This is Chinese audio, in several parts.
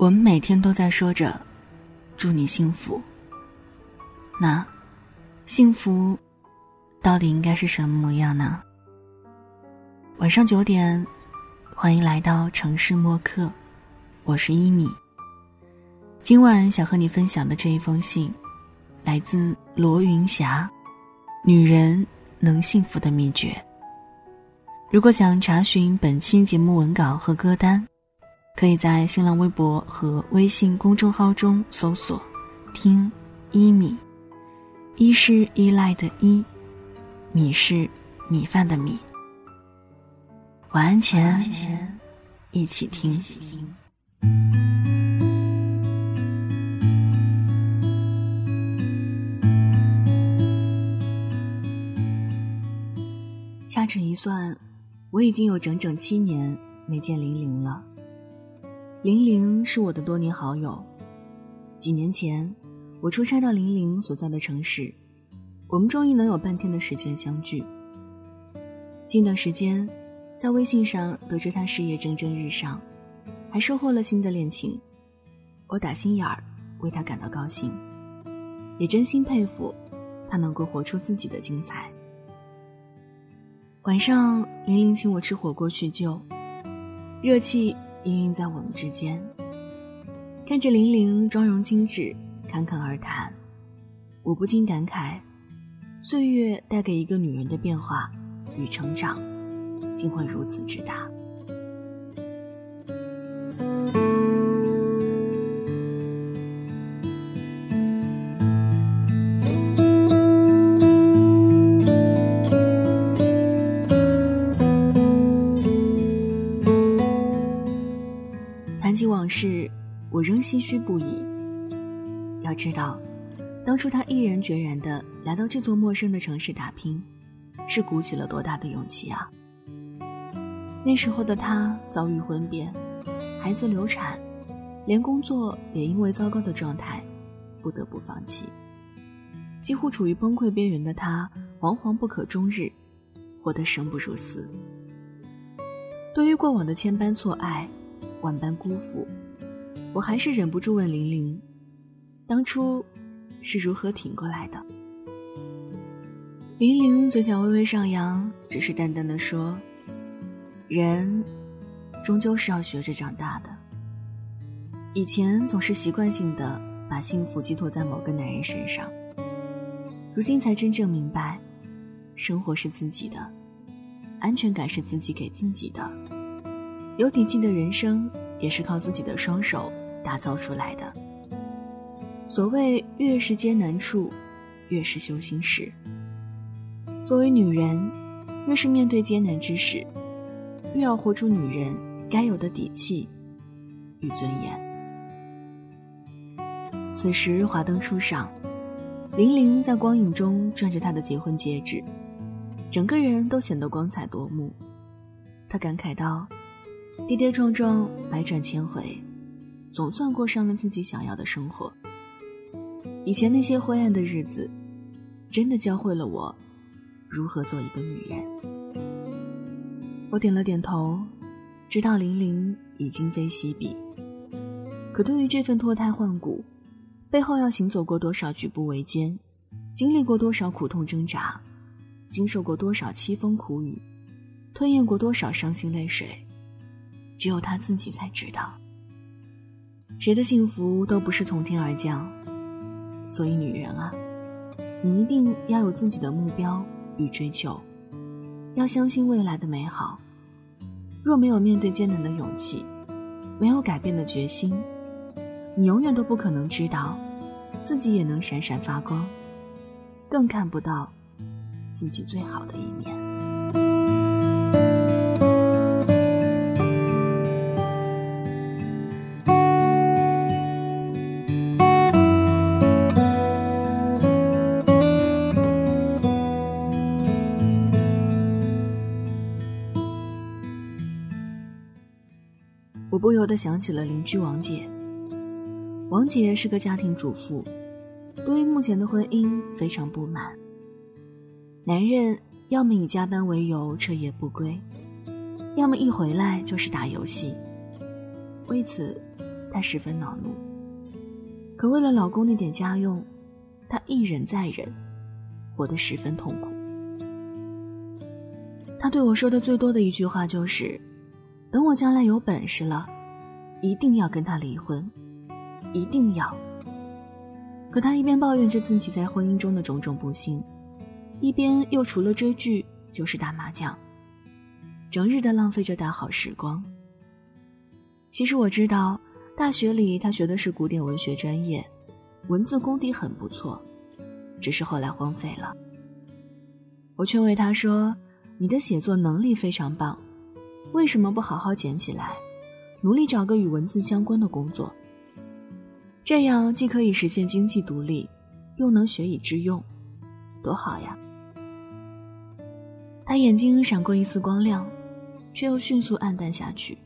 我们每天都在说着“祝你幸福”，那幸福到底应该是什么模样呢？晚上九点，欢迎来到城市默客，我是一米。今晚想和你分享的这一封信，来自罗云霞，《女人能幸福的秘诀》。如果想查询本期节目文稿和歌单。可以在新浪微博和微信公众号中搜索“听一米”，一是依赖的依，米是米饭的米。晚安前，一起听。掐指一算，我已经有整整七年没见玲玲了。玲玲是我的多年好友。几年前，我出差到玲玲所在的城市，我们终于能有半天的时间相聚。近段时间，在微信上得知她事业蒸蒸日上，还收获了新的恋情，我打心眼儿为她感到高兴，也真心佩服她能够活出自己的精彩。晚上，玲玲请我吃火锅叙旧，热气。氤氲在我们之间，看着玲玲妆容精致，侃侃而谈，我不禁感慨：岁月带给一个女人的变化与成长，竟会如此之大。唏嘘不已。要知道，当初他毅然决然的来到这座陌生的城市打拼，是鼓起了多大的勇气啊！那时候的他遭遇婚变，孩子流产，连工作也因为糟糕的状态，不得不放弃。几乎处于崩溃边缘的他，惶惶不可终日，活得生不如死。对于过往的千般错爱，万般辜负。我还是忍不住问玲玲：“当初是如何挺过来的？”玲玲嘴角微微上扬，只是淡淡的说：“人终究是要学着长大的。以前总是习惯性的把幸福寄托在某个男人身上，如今才真正明白，生活是自己的，安全感是自己给自己的，有底气的人生也是靠自己的双手。”打造出来的。所谓越是艰难处，越是修心时。作为女人，越是面对艰难之时，越要活出女人该有的底气与尊严。此时华灯初上，玲玲在光影中转着她的结婚戒指，整个人都显得光彩夺目。她感慨道：“跌跌撞撞，百转千回。”总算过上了自己想要的生活。以前那些灰暗的日子，真的教会了我如何做一个女人。我点了点头，知道玲玲已今非昔比。可对于这份脱胎换骨，背后要行走过多少举步维艰，经历过多少苦痛挣扎，经受过多少凄风苦雨，吞咽过多少伤心泪水，只有她自己才知道。谁的幸福都不是从天而降，所以女人啊，你一定要有自己的目标与追求，要相信未来的美好。若没有面对艰难的勇气，没有改变的决心，你永远都不可能知道，自己也能闪闪发光，更看不到自己最好的一面。不由得想起了邻居王姐。王姐是个家庭主妇，对于目前的婚姻非常不满。男人要么以加班为由彻夜不归，要么一回来就是打游戏。为此，她十分恼怒。可为了老公那点家用，她一忍再忍，活得十分痛苦。她对我说的最多的一句话就是：“等我将来有本事了，一定要跟他离婚，一定要。”可他一边抱怨着自己在婚姻中的种种不幸，一边又除了追剧就是打麻将，整日的浪费着大好时光。其实我知道，大学里他学的是古典文学专业，文字功底很不错，只是后来荒废了。我劝慰他说：“你的写作能力非常棒，为什么不好好捡起来，努力找个与文字相关的工作？这样既可以实现经济独立，又能学以致用，多好呀！”他眼睛闪过一丝光亮，却又迅速暗淡下去。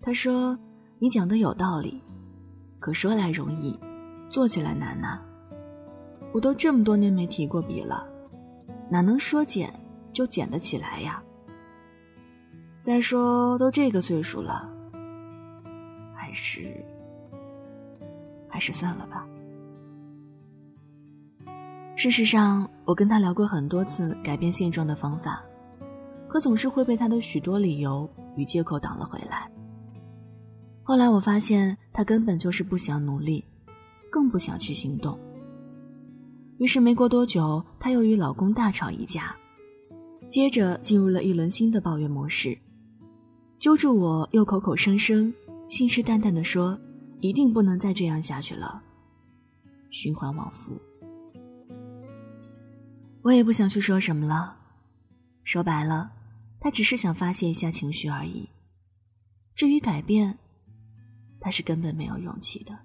他说：“你讲的有道理，可说来容易，做起来难呐。我都这么多年没提过笔了，哪能说减就减得起来呀？再说都这个岁数了，还是还是算了吧。”事实上，我跟他聊过很多次改变现状的方法，可总是会被他的许多理由与借口挡了回来。后来我发现，他根本就是不想努力，更不想去行动。于是没过多久，她又与老公大吵一架，接着进入了一轮新的抱怨模式，揪住我又口口声声、信誓旦旦地说：“一定不能再这样下去了。”循环往复。我也不想去说什么了，说白了，他只是想发泄一下情绪而已。至于改变，他是根本没有勇气的。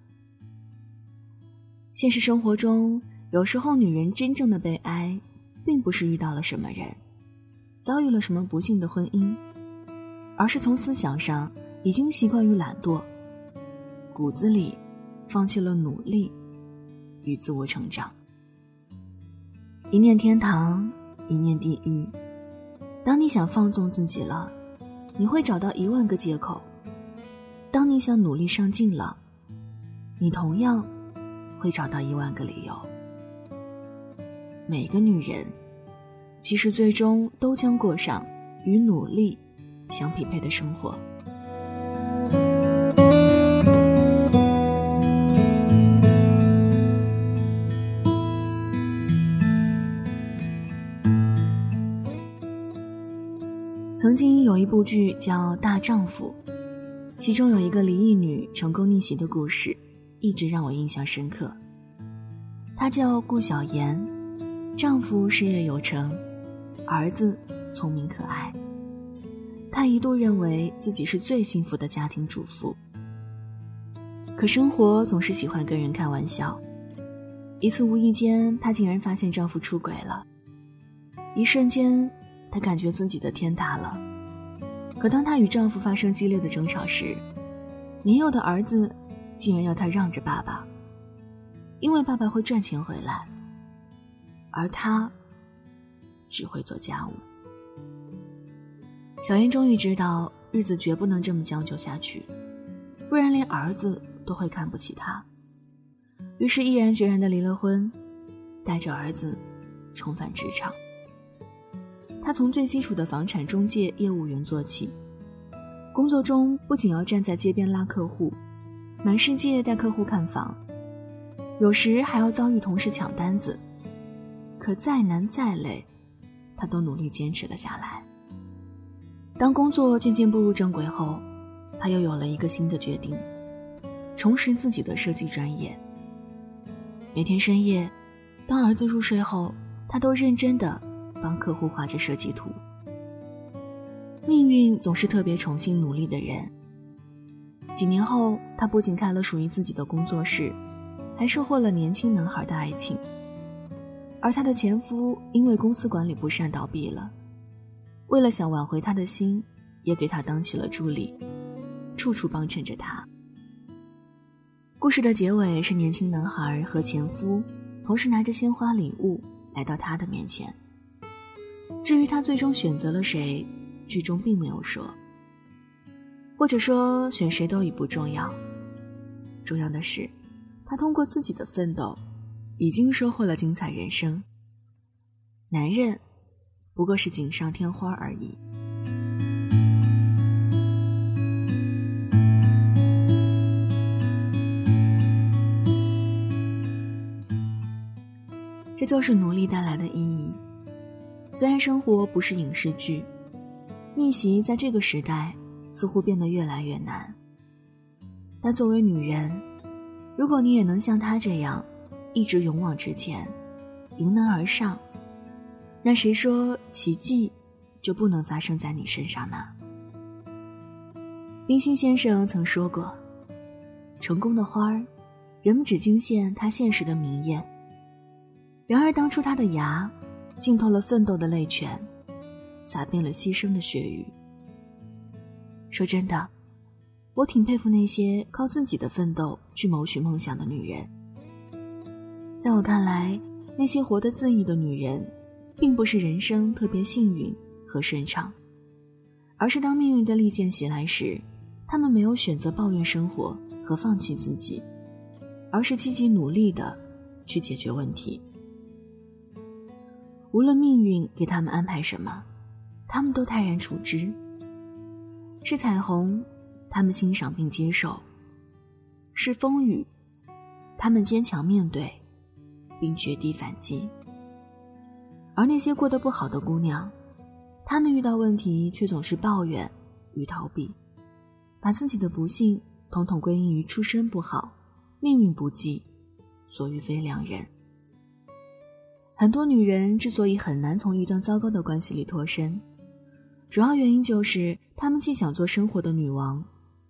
现实生活中，有时候女人真正的悲哀，并不是遇到了什么人，遭遇了什么不幸的婚姻，而是从思想上已经习惯于懒惰，骨子里放弃了努力与自我成长。一念天堂，一念地狱。当你想放纵自己了，你会找到一万个借口。当你想努力上进了，你同样会找到一万个理由。每个女人，其实最终都将过上与努力相匹配的生活。曾经有一部剧叫《大丈夫》。其中有一个离异女成功逆袭的故事，一直让我印象深刻。她叫顾小妍，丈夫事业有成，儿子聪明可爱。她一度认为自己是最幸福的家庭主妇。可生活总是喜欢跟人开玩笑。一次无意间，她竟然发现丈夫出轨了。一瞬间，她感觉自己的天塌了。可当她与丈夫发生激烈的争吵时，年幼的儿子竟然要她让着爸爸，因为爸爸会赚钱回来，而她只会做家务。小燕终于知道，日子绝不能这么将就下去，不然连儿子都会看不起她。于是毅然决然的离了婚，带着儿子重返职场。他从最基础的房产中介业务员做起，工作中不仅要站在街边拉客户，满世界带客户看房，有时还要遭遇同事抢单子。可再难再累，他都努力坚持了下来。当工作渐渐步入正轨后，他又有了一个新的决定：重拾自己的设计专业。每天深夜，当儿子入睡后，他都认真的。帮客户画着设计图。命运总是特别宠幸努力的人。几年后，她不仅开了属于自己的工作室，还收获了年轻男孩的爱情。而她的前夫因为公司管理不善倒闭了，为了想挽回他的心，也给他当起了助理，处处帮衬着他。故事的结尾是年轻男孩和前夫同时拿着鲜花礼物来到他的面前。至于他最终选择了谁，剧中并没有说。或者说选谁都已不重要，重要的是，他通过自己的奋斗，已经收获了精彩人生。男人，不过是锦上添花而已。这就是努力带来的意义。虽然生活不是影视剧，逆袭在这个时代似乎变得越来越难。但作为女人，如果你也能像她这样，一直勇往直前，迎难而上，那谁说奇迹就不能发生在你身上呢？冰心先生曾说过：“成功的花儿，人们只惊现它现实的明艳。然而当初它的芽，浸透了奋斗的泪泉，洒遍了牺牲的血雨。”说真的。我挺佩服那些靠自己的奋斗去谋取梦想的女人。在我看来，那些活得恣意的女人，并不是人生特别幸运和顺畅，而是当命运的利剑袭来时，他们没有选择抱怨生活和放弃自己，而是积极努力的去解决问题。无论命运给他们安排什么，他们都泰然处之。是彩虹。他们欣赏并接受，是风雨；他们坚强面对，并绝地反击。而那些过得不好的姑娘，她们遇到问题却总是抱怨与逃避，把自己的不幸统统归因于出身不好、命运不济、所遇非良人。很多女人之所以很难从一段糟糕的关系里脱身，主要原因就是她们既想做生活的女王。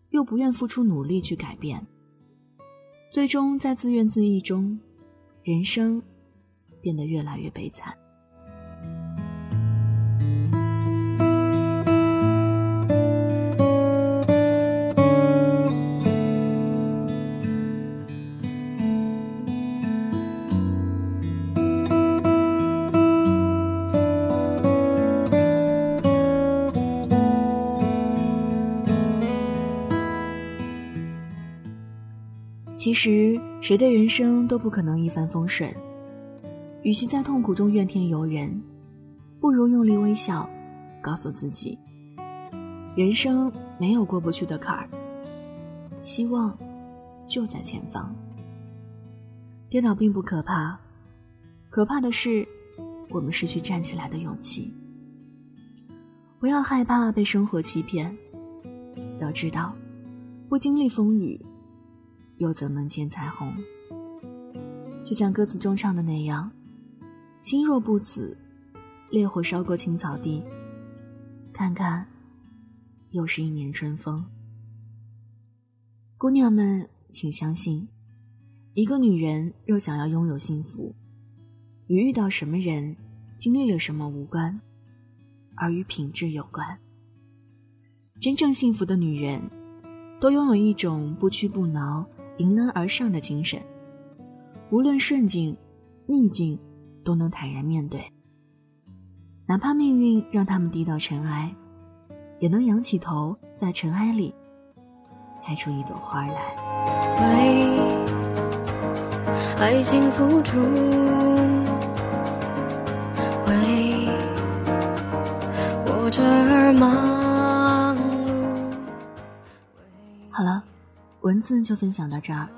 又不愿付出努力去改变，最终在自怨自艾中，人生变得越来越悲惨。其实，谁的人生都不可能一帆风顺。与其在痛苦中怨天尤人，不如用力微笑，告诉自己：人生没有过不去的坎儿，希望就在前方。跌倒并不可怕，可怕的是我们失去站起来的勇气。不要害怕被生活欺骗，要知道，不经历风雨。又怎能见彩虹？就像歌词中唱的那样：“心若不死，烈火烧过青草地，看看，又是一年春风。”姑娘们，请相信，一个女人若想要拥有幸福，与遇到什么人、经历了什么无关，而与品质有关。真正幸福的女人，都拥有一种不屈不挠。迎难而上的精神，无论顺境、逆境，都能坦然面对。哪怕命运让他们低到尘埃，也能仰起头，在尘埃里开出一朵花来。为爱情付出，为我这儿忙文字就分享到这儿。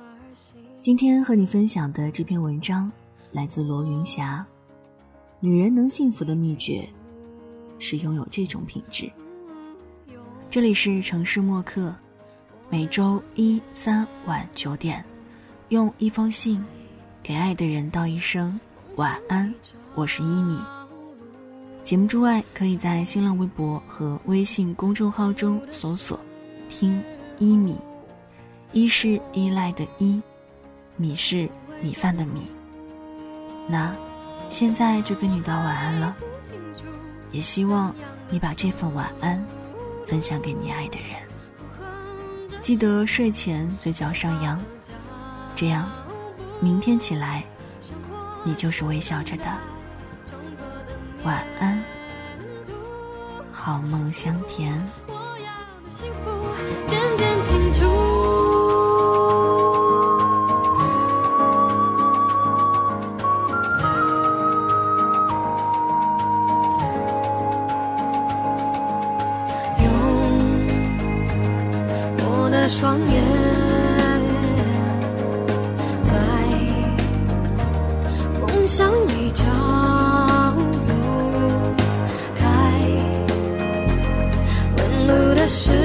今天和你分享的这篇文章来自罗云霞。女人能幸福的秘诀，是拥有这种品质。这里是城市默客，每周一、三晚九点，用一封信给爱的人道一声晚安。我是一米。节目之外，可以在新浪微博和微信公众号中搜索“听一米”。一是依赖的依，米是米饭的米。那，现在就跟你道晚安了。也希望你把这份晚安分享给你爱的人。记得睡前嘴角上扬，这样，明天起来，你就是微笑着的。晚安，好梦香甜。我要的幸福。是。